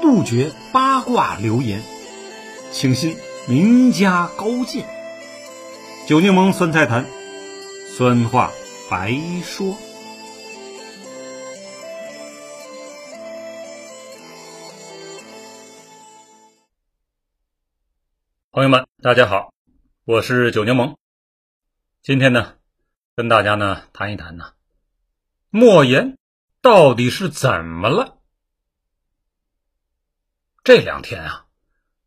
杜绝八卦流言，请信名家高见。酒柠檬酸菜坛，酸话白说。朋友们，大家好，我是酒柠檬。今天呢，跟大家呢谈一谈呢，莫言到底是怎么了？这两天啊，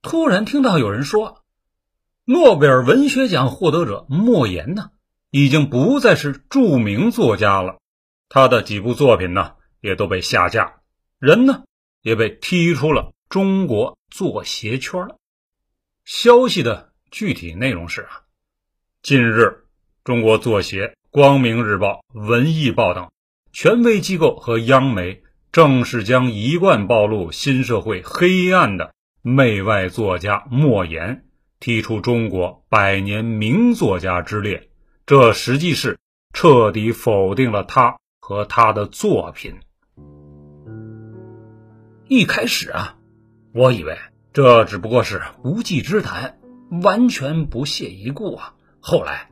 突然听到有人说，诺贝尔文学奖获得者莫言呢，已经不再是著名作家了。他的几部作品呢，也都被下架，人呢，也被踢出了中国作协圈了。消息的具体内容是啊，近日，中国作协、光明日报、文艺报等权威机构和央媒。正是将一贯暴露新社会黑暗的媚外作家莫言踢出中国百年名作家之列，这实际是彻底否定了他和他的作品。一开始啊，我以为这只不过是无稽之谈，完全不屑一顾啊。后来，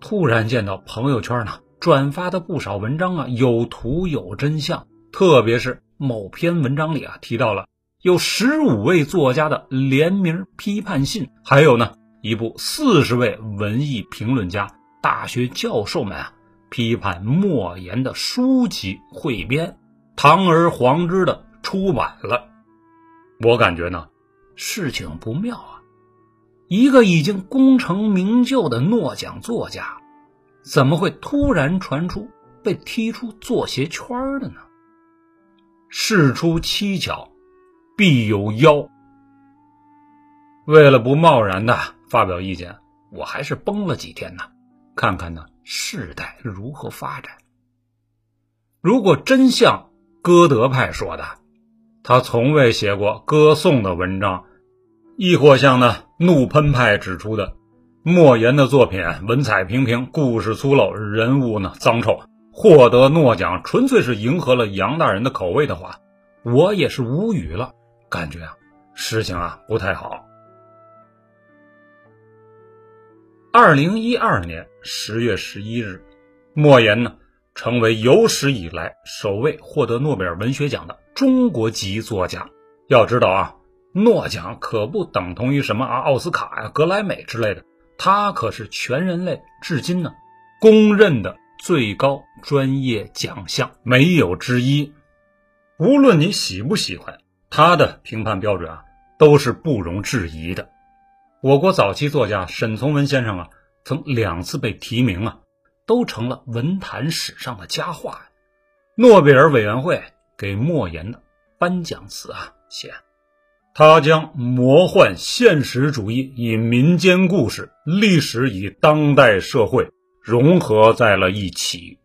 突然见到朋友圈呢转发的不少文章啊，有图有真相。特别是某篇文章里啊提到了有十五位作家的联名批判信，还有呢一部四十位文艺评论家、大学教授们啊批判莫言的书籍汇编，堂而皇之的出版了。我感觉呢事情不妙啊，一个已经功成名就的诺奖作家，怎么会突然传出被踢出作协圈的呢？事出蹊跷，必有妖。为了不贸然的发表意见，我还是绷了几天呢，看看呢事态如何发展。如果真像歌德派说的，他从未写过歌颂的文章，亦或像呢怒喷派指出的，莫言的作品文采平平，故事粗陋，人物呢脏臭。获得诺奖纯粹是迎合了杨大人的口味的话，我也是无语了，感觉啊事情啊不太好。二零一二年十月十一日，莫言呢成为有史以来首位获得诺贝尔文学奖的中国籍作家。要知道啊，诺奖可不等同于什么啊奥斯卡呀、格莱美之类的，它可是全人类至今呢公认的。最高专业奖项没有之一，无论你喜不喜欢他的评判标准啊，都是不容置疑的。我国早期作家沈从文先生啊，曾两次被提名啊，都成了文坛史上的佳话。诺贝尔委员会给莫言的颁奖词啊，写他将魔幻现实主义以民间故事、历史与当代社会。融合在了一起。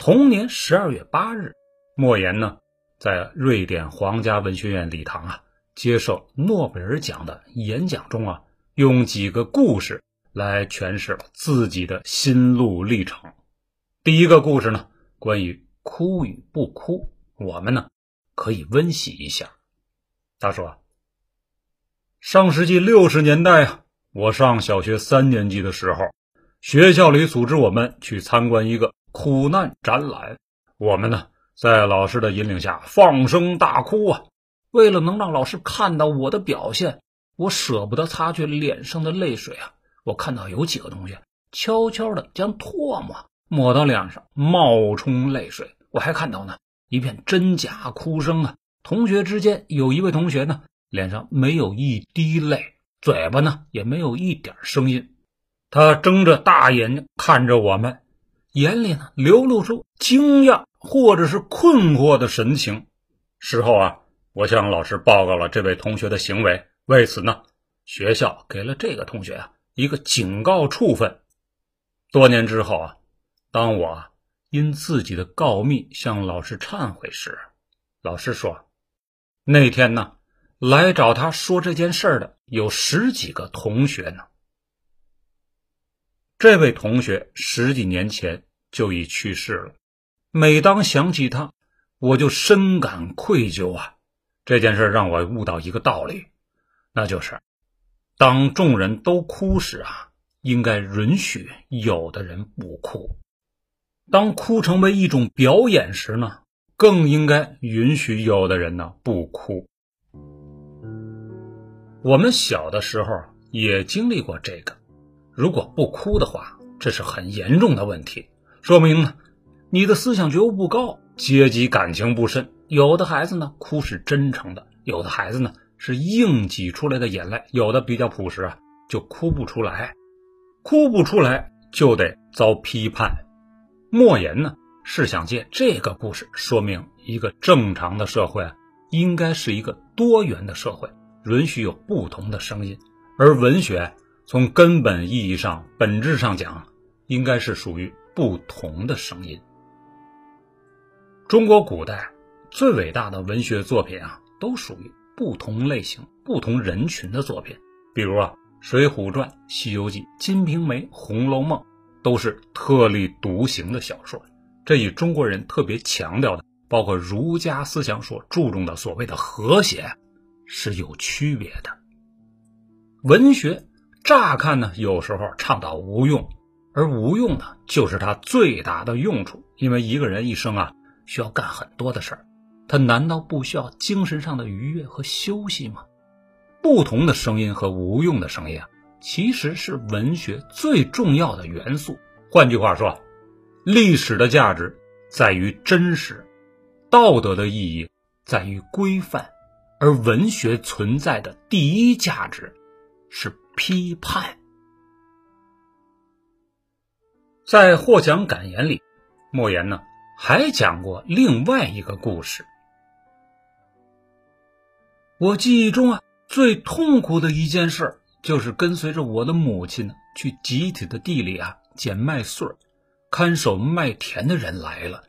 同年十二月八日，莫言呢在瑞典皇家文学院礼堂啊接受诺贝尔奖的演讲中啊，用几个故事来诠释了自己的心路历程。第一个故事呢，关于哭与不哭，我们呢可以温习一下。他说，上世纪六十年代啊。我上小学三年级的时候，学校里组织我们去参观一个苦难展览。我们呢，在老师的引领下放声大哭啊！为了能让老师看到我的表现，我舍不得擦去脸上的泪水啊！我看到有几个同学悄悄的将唾沫抹到脸上，冒充泪水。我还看到呢，一片真假哭声啊！同学之间有一位同学呢，脸上没有一滴泪。嘴巴呢也没有一点声音，他睁着大眼睛看着我们，眼里呢流露出惊讶或者是困惑的神情。事后啊，我向老师报告了这位同学的行为，为此呢，学校给了这个同学啊一个警告处分。多年之后啊，当我因自己的告密向老师忏悔时，老师说，那天呢。来找他说这件事的有十几个同学呢。这位同学十几年前就已去世了。每当想起他，我就深感愧疚啊。这件事让我悟到一个道理，那就是当众人都哭时啊，应该允许有的人不哭；当哭成为一种表演时呢，更应该允许有的人呢不哭。我们小的时候也经历过这个，如果不哭的话，这是很严重的问题，说明呢你的思想觉悟不高，阶级感情不深。有的孩子呢哭是真诚的，有的孩子呢是硬挤出来的眼泪，有的比较朴实啊就哭不出来，哭不出来就得遭批判。莫言呢是想借这个故事说明，一个正常的社会啊应该是一个多元的社会。允许有不同的声音，而文学从根本意义上、本质上讲，应该是属于不同的声音。中国古代最伟大的文学作品啊，都属于不同类型、不同人群的作品。比如啊，《水浒传》《西游记》《金瓶梅》《红楼梦》，都是特立独行的小说。这与中国人特别强调的，包括儒家思想所注重的所谓的和谐。是有区别的。文学乍看呢，有时候倡导无用，而无用呢，就是它最大的用处。因为一个人一生啊，需要干很多的事儿，他难道不需要精神上的愉悦和休息吗？不同的声音和无用的声音啊，其实是文学最重要的元素。换句话说，历史的价值在于真实，道德的意义在于规范。而文学存在的第一价值是批判。在《获奖感言》里，莫言呢还讲过另外一个故事。我记忆中啊，最痛苦的一件事就是跟随着我的母亲呢去集体的地里啊捡麦穗儿，看守麦田的人来了，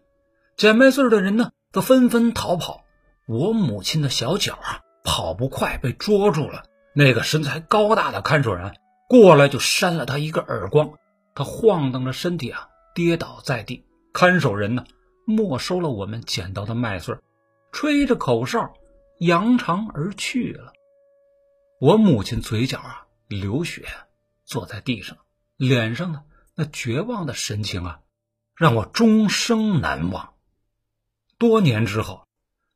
捡麦穗的人呢都纷纷逃跑。我母亲的小脚啊，跑不快，被捉住了。那个身材高大的看守人过来就扇了他一个耳光，他晃荡着身体啊，跌倒在地。看守人呢，没收了我们捡到的麦穗，吹着口哨，扬长而去了。我母亲嘴角啊流血，坐在地上，脸上呢那绝望的神情啊，让我终生难忘。多年之后。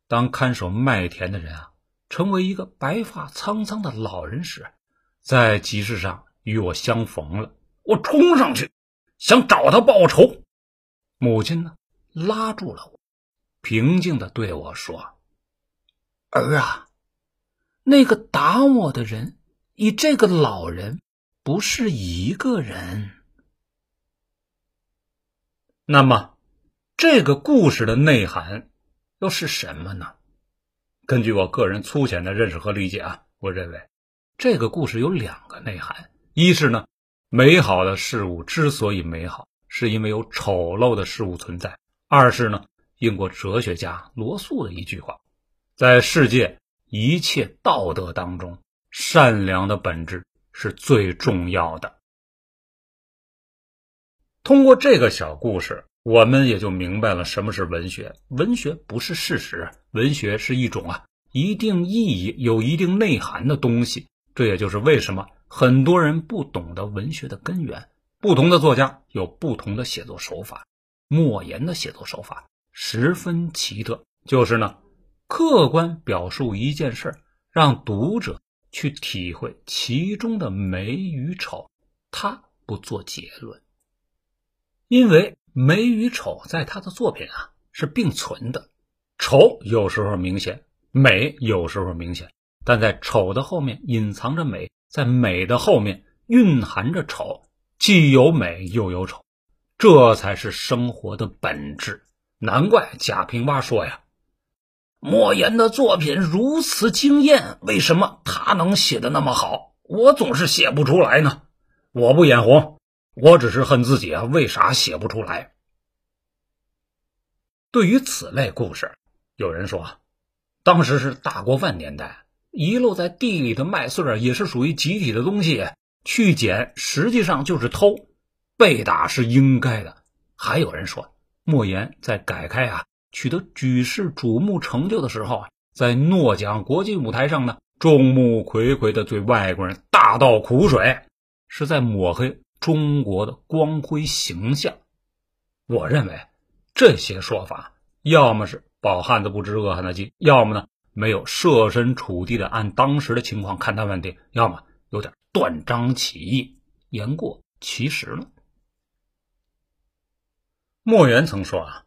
当看守麦田的人啊，成为一个白发苍苍的老人时，在集市上与我相逢了。我冲上去，想找他报仇。母亲呢，拉住了我，平静的对我说：“儿啊，那个打我的人与这个老人不是一个人。”那么，这个故事的内涵。又是什么呢？根据我个人粗浅的认识和理解啊，我认为这个故事有两个内涵：一是呢，美好的事物之所以美好，是因为有丑陋的事物存在；二是呢，英国哲学家罗素的一句话：在世界一切道德当中，善良的本质是最重要的。通过这个小故事。我们也就明白了什么是文学。文学不是事实，文学是一种啊一定意义、有一定内涵的东西。这也就是为什么很多人不懂得文学的根源。不同的作家有不同的写作手法。莫言的写作手法十分奇特，就是呢，客观表述一件事让读者去体会其中的美与丑，他不做结论，因为。美与丑在他的作品啊是并存的，丑有时候明显，美有时候明显，但在丑的后面隐藏着美，在美的后面蕴含着丑，既有美又有丑，这才是生活的本质。难怪贾平凹说呀：“莫言的作品如此惊艳，为什么他能写的那么好，我总是写不出来呢？”我不眼红。我只是恨自己啊，为啥写不出来？对于此类故事，有人说，当时是大锅饭年代，遗落在地里的麦穗也是属于集体的东西，去捡实际上就是偷，被打是应该的。还有人说，莫言在改开啊取得举世瞩目成就的时候啊，在诺奖国际舞台上呢，众目睽睽的对外国人大倒苦水，是在抹黑中国的光辉形象。我认为这些说法，要么是饱汉子不知饿汉子饥，要么呢没有设身处地的按当时的情况看待问题，要么有点断章取义、言过其实了。莫言曾说啊，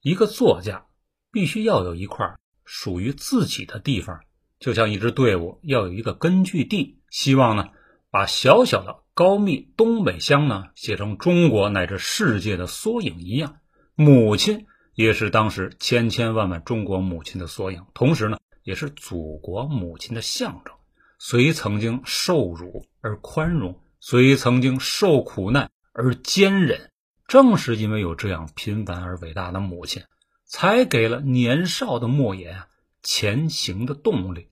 一个作家必须要有一块属于自己的地方，就像一支队伍要有一个根据地。希望呢，把小小的高密东北乡呢写成中国乃至世界的缩影一样。母亲也是当时千千万万中国母亲的缩影，同时呢，也是祖国母亲的象征。虽曾经受辱而宽容，虽曾经受苦难而坚忍。正是因为有这样平凡而伟大的母亲，才给了年少的莫言啊前行的动力。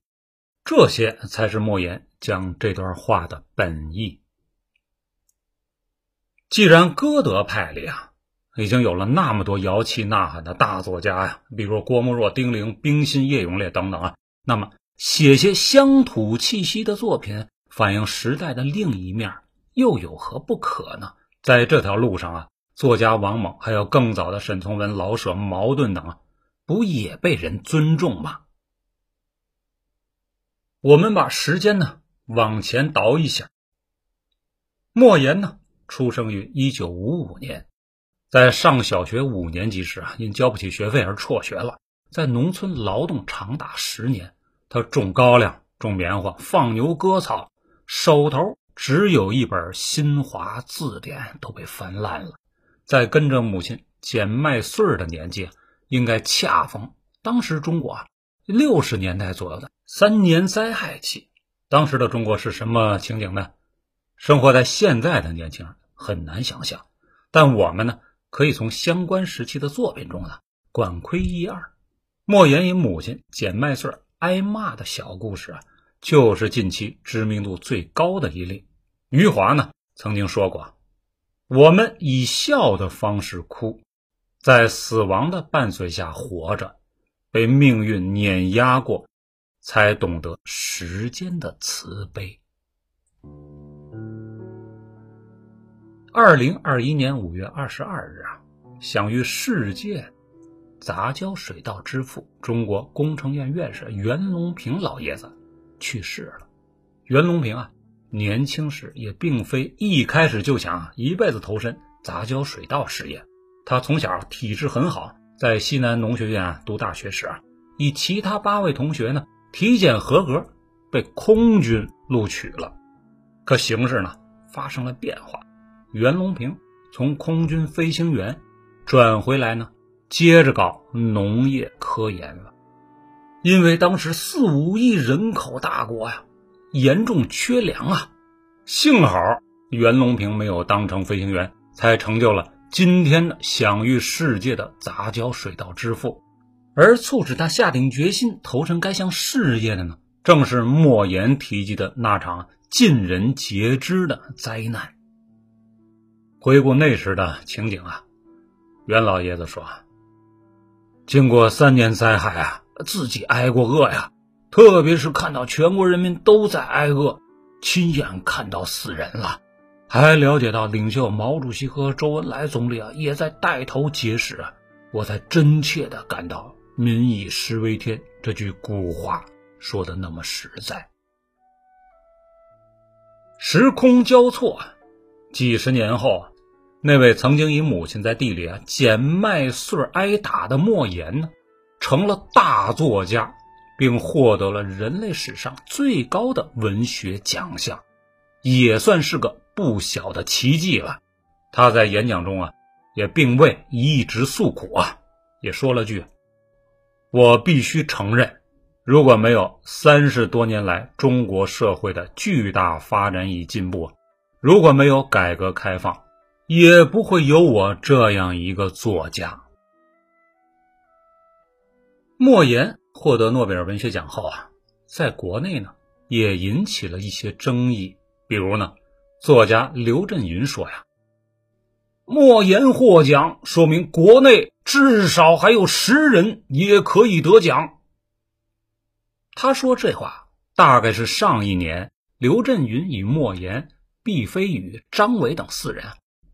这些才是莫言讲这段话的本意。既然歌德派里啊已经有了那么多摇旗呐喊的大作家呀，比如郭沫若、丁玲、冰心、叶永烈等等啊，那么写些乡土气息的作品，反映时代的另一面，又有何不可呢？在这条路上啊。作家王猛，还有更早的沈从文、老舍、茅盾等啊，不也被人尊重吗？我们把时间呢往前倒一下，莫言呢出生于一九五五年，在上小学五年级时啊，因交不起学费而辍学了，在农村劳动长达十年，他种高粱、种棉花、放牛割草，手头只有一本新华字典，都被翻烂了。在跟着母亲捡麦穗儿的年纪，应该恰逢当时中国啊六十年代左右的三年灾害期。当时的中国是什么情景呢？生活在现在的年轻人很难想象，但我们呢可以从相关时期的作品中呢管窥一二。莫言与母亲捡麦穗挨骂的小故事啊，就是近期知名度最高的一例。余华呢曾经说过。我们以笑的方式哭，在死亡的伴随下活着，被命运碾压过，才懂得时间的慈悲。二零二一年五月二十二日啊，享誉世界杂交水稻之父、中国工程院院士袁隆平老爷子去世了。袁隆平啊。年轻时也并非一开始就想一辈子投身杂交水稻事业。他从小体质很好，在西南农学院读大学时啊，与其他八位同学呢体检合格，被空军录取了。可形势呢发生了变化，袁隆平从空军飞行员转回来呢，接着搞农业科研了。因为当时四五亿人口大国呀。严重缺粮啊！幸好袁隆平没有当成飞行员，才成就了今天的享誉世界的杂交水稻之父。而促使他下定决心投身该项事业的呢，正是莫言提及的那场尽人皆知的灾难。回顾那时的情景啊，袁老爷子说：“经过三年灾害啊，自己挨过饿呀。”特别是看到全国人民都在挨饿，亲眼看到死人了，还了解到领袖毛主席和周恩来总理啊也在带头节食啊，我才真切的感到“民以食为天”这句古话说的那么实在。时空交错，几十年后，那位曾经以母亲在地里啊捡麦穗挨打的莫言呢，成了大作家。并获得了人类史上最高的文学奖项，也算是个不小的奇迹了。他在演讲中啊，也并未一直诉苦啊，也说了句：“我必须承认，如果没有三十多年来中国社会的巨大发展与进步，如果没有改革开放，也不会有我这样一个作家。”莫言。获得诺贝尔文学奖后啊，在国内呢也引起了一些争议。比如呢，作家刘震云说呀：“莫言获奖，说明国内至少还有十人也可以得奖。他说这话大概是上一年刘震云与莫言、毕飞宇、张伟等四人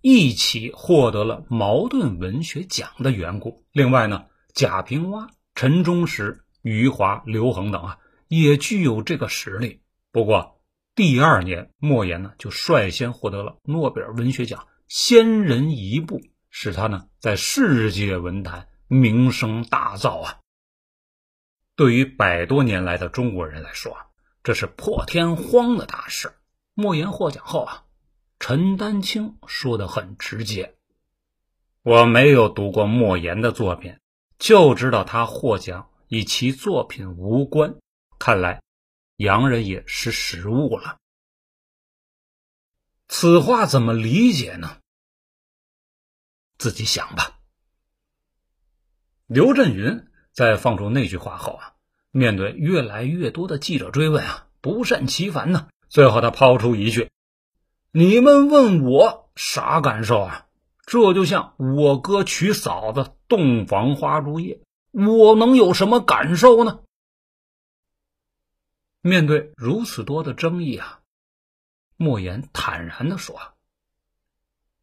一起获得了茅盾文学奖的缘故。另外呢，贾平凹、陈忠实、余华、刘恒等啊，也具有这个实力。不过第二年，莫言呢就率先获得了诺贝尔文学奖，先人一步。使他呢在世界文坛名声大噪啊！对于百多年来的中国人来说啊，这是破天荒的大事。莫言获奖后啊，陈丹青说的很直接：“我没有读过莫言的作品，就知道他获奖与其作品无关。看来洋人也识时务了。”此话怎么理解呢？自己想吧。刘震云在放出那句话后啊，面对越来越多的记者追问啊，不胜其烦呢。最后他抛出一句：“你们问我啥感受啊？这就像我哥娶嫂子洞房花烛夜，我能有什么感受呢？”面对如此多的争议啊，莫言坦然的说：“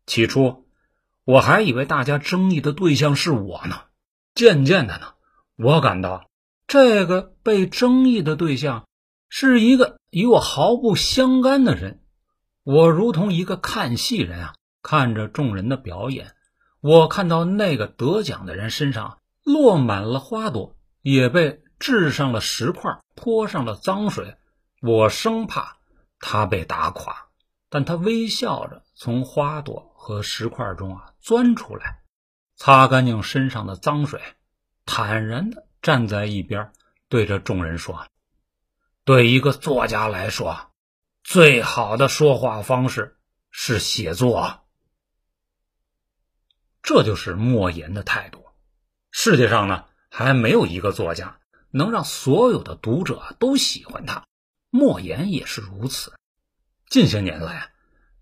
起初。”我还以为大家争议的对象是我呢，渐渐的呢，我感到这个被争议的对象是一个与我毫不相干的人。我如同一个看戏人啊，看着众人的表演，我看到那个得奖的人身上落满了花朵，也被掷上了石块，泼上了脏水，我生怕他被打垮，但他微笑着从花朵。和石块中啊钻出来，擦干净身上的脏水，坦然的站在一边，对着众人说：“对一个作家来说，最好的说话方式是写作。”这就是莫言的态度。世界上呢，还没有一个作家能让所有的读者都喜欢他，莫言也是如此。近些年来啊。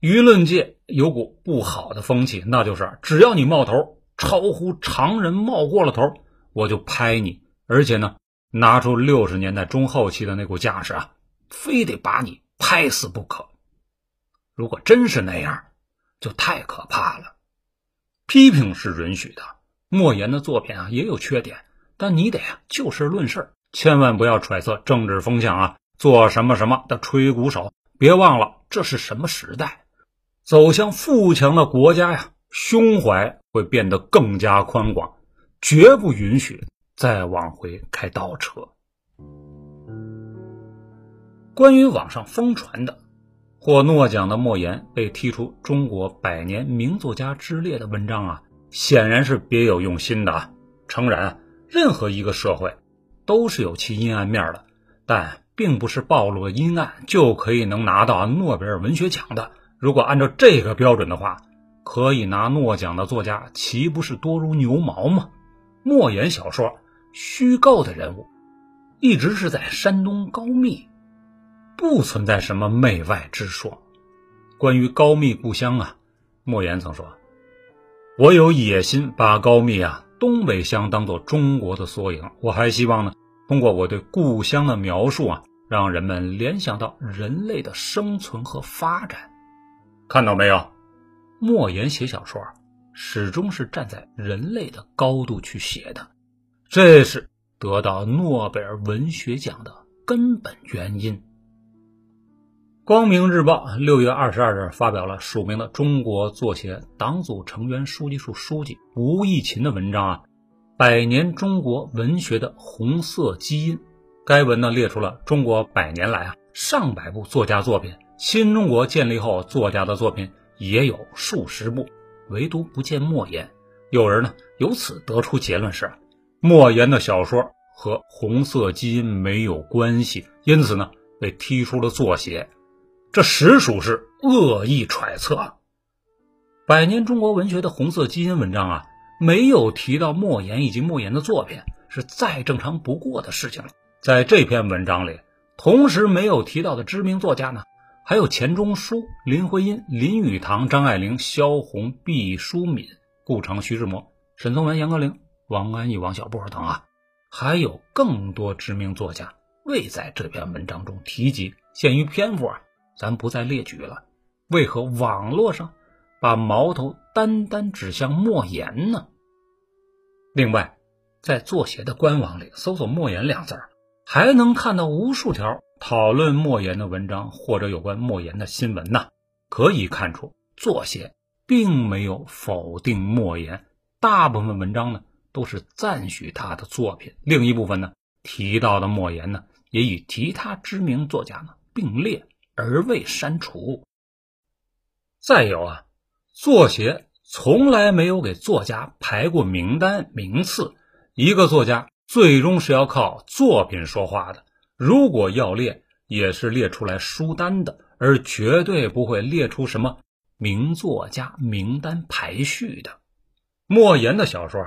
舆论界有股不好的风气，那就是只要你冒头超乎常人冒过了头，我就拍你，而且呢，拿出六十年代中后期的那股架势啊，非得把你拍死不可。如果真是那样，就太可怕了。批评是允许的，莫言的作品啊也有缺点，但你得啊就事论事，千万不要揣测政治风向啊，做什么什么的吹鼓手。别忘了这是什么时代。走向富强的国家呀，胸怀会变得更加宽广，绝不允许再往回开倒车。关于网上疯传的获诺奖的莫言被踢出中国百年名作家之列的文章啊，显然是别有用心的啊。诚然，任何一个社会都是有其阴暗面的，但并不是暴露了阴暗就可以能拿到诺贝尔文学奖的。如果按照这个标准的话，可以拿诺奖的作家岂不是多如牛毛吗？莫言小说虚构的人物，一直是在山东高密，不存在什么媚外之说。关于高密故乡啊，莫言曾说：“我有野心把高密啊东北乡当做中国的缩影。我还希望呢，通过我对故乡的描述啊，让人们联想到人类的生存和发展。”看到没有，莫言写小说始终是站在人类的高度去写的，这是得到诺贝尔文学奖的根本原因。光明日报六月二十二日发表了署名的中国作协党组成员书记处书记吴义勤的文章啊，《百年中国文学的红色基因》。该文呢列出了中国百年来啊上百部作家作品。新中国建立后，作家的作品也有数十部，唯独不见莫言。有人呢由此得出结论是，莫言的小说和红色基因没有关系，因此呢被踢出了作协。这实属是恶意揣测啊。百年中国文学的红色基因文章啊，没有提到莫言以及莫言的作品，是再正常不过的事情了。在这篇文章里，同时没有提到的知名作家呢？还有钱钟书、林徽因、林语堂、张爱玲、萧红、毕淑敏、顾城、徐志摩、沈从文、杨歌苓、王安忆、王小波等啊，还有更多知名作家未在这篇文章中提及。限于篇幅啊，咱不再列举了。为何网络上把矛头单单指向莫言呢？另外，在作协的官网里搜索“莫言”两字儿，还能看到无数条讨论莫言的文章或者有关莫言的新闻呢。可以看出，作协并没有否定莫言，大部分文章呢都是赞许他的作品。另一部分呢提到的莫言呢，也与其他知名作家呢并列而未删除。再有啊，作协从来没有给作家排过名单名次。一个作家最终是要靠作品说话的，如果要列，也是列出来书单的，而绝对不会列出什么名作家名单排序的。莫言的小说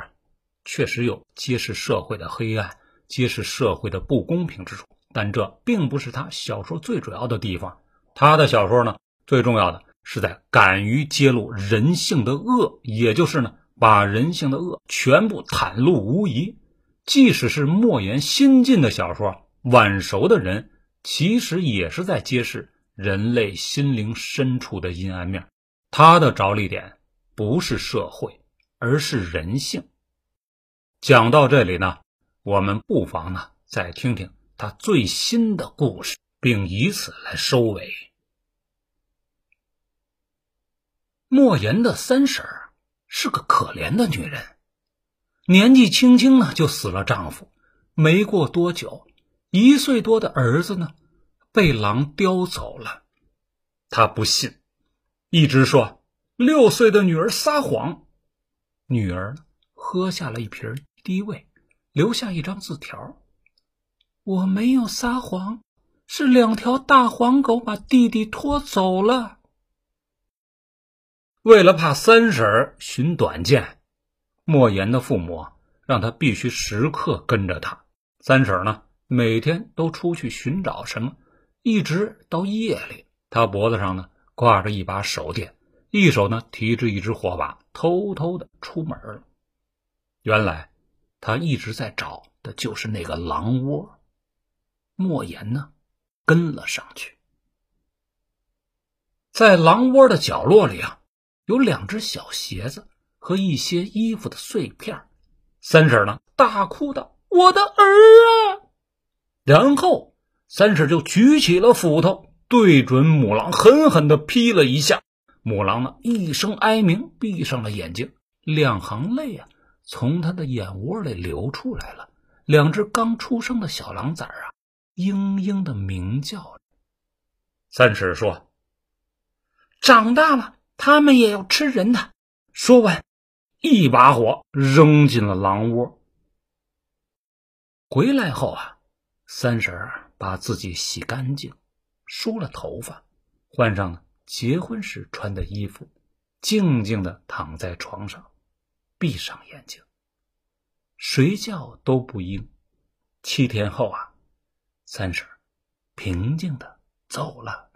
确实有揭示社会的黑暗、揭示社会的不公平之处，但这并不是他小说最主要的地方。他的小说呢，最重要的是在敢于揭露人性的恶，也就是呢。把人性的恶全部袒露无遗，即使是莫言新近的小说《晚熟的人》，其实也是在揭示人类心灵深处的阴暗面。他的着力点不是社会，而是人性。讲到这里呢，我们不妨呢再听听他最新的故事，并以此来收尾。莫言的三婶儿。是个可怜的女人，年纪轻轻呢就死了丈夫，没过多久，一岁多的儿子呢被狼叼走了。她不信，一直说六岁的女儿撒谎。女儿喝下了一瓶低位，留下一张字条：“我没有撒谎，是两条大黄狗把弟弟拖走了。”为了怕三婶寻短见，莫言的父母让他必须时刻跟着他。三婶呢，每天都出去寻找什么，一直到夜里，他脖子上呢挂着一把手电，一手呢提着一只火把，偷偷的出门了。原来他一直在找的就是那个狼窝。莫言呢，跟了上去，在狼窝的角落里啊。有两只小鞋子和一些衣服的碎片，三婶呢大哭道：“我的儿啊！”然后三婶就举起了斧头，对准母狼狠狠的劈了一下。母狼呢一声哀鸣，闭上了眼睛，两行泪啊从他的眼窝里流出来了。两只刚出生的小狼崽啊，嘤嘤的鸣叫着。三婶说：“长大了。”他们也要吃人的。说完，一把火扔进了狼窝。回来后啊，三婶把自己洗干净，梳了头发，换上了结婚时穿的衣服，静静的躺在床上，闭上眼睛，睡觉都不应。七天后啊，三婶平静的走了。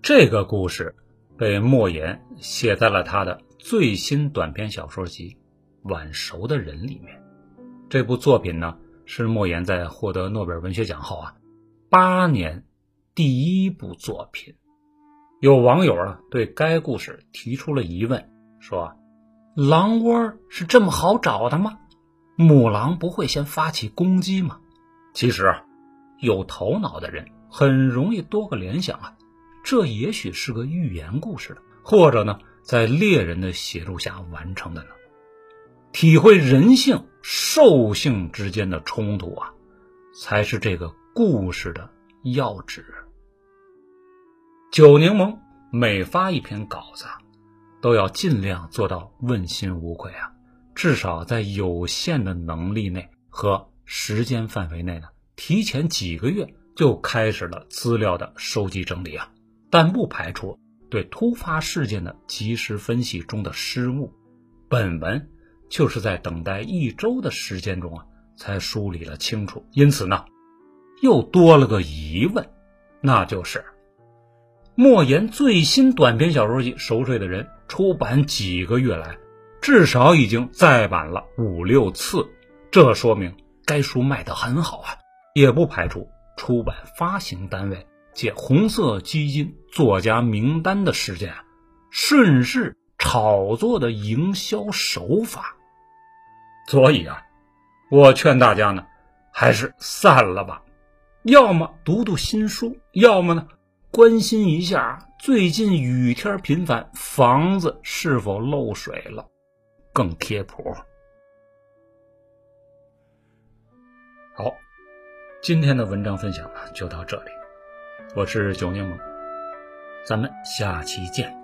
这个故事被莫言写在了他的最新短篇小说集《晚熟的人》里面。这部作品呢，是莫言在获得诺贝尔文学奖后啊，八年第一部作品。有网友啊对该故事提出了疑问，说：“狼窝是这么好找的吗？母狼不会先发起攻击吗？”其实啊，有头脑的人很容易多个联想啊。这也许是个寓言故事的，或者呢，在猎人的协助下完成的呢？体会人性兽性之间的冲突啊，才是这个故事的要旨。九柠檬每发一篇稿子，都要尽量做到问心无愧啊，至少在有限的能力内和时间范围内呢，提前几个月就开始了资料的收集整理啊。但不排除对突发事件的及时分析中的失误。本文就是在等待一周的时间中啊，才梳理了清楚。因此呢，又多了个疑问，那就是莫言最新短篇小说集《熟睡的人》出版几个月来，至少已经再版了五六次，这说明该书卖得很好啊，也不排除出版发行单位借红色基金作家名单的事件啊，顺势炒作的营销手法。所以啊，我劝大家呢，还是散了吧，要么读读新书，要么呢。关心一下，最近雨天频繁，房子是否漏水了？更贴谱。好，今天的文章分享呢就到这里。我是九柠檬，咱们下期见。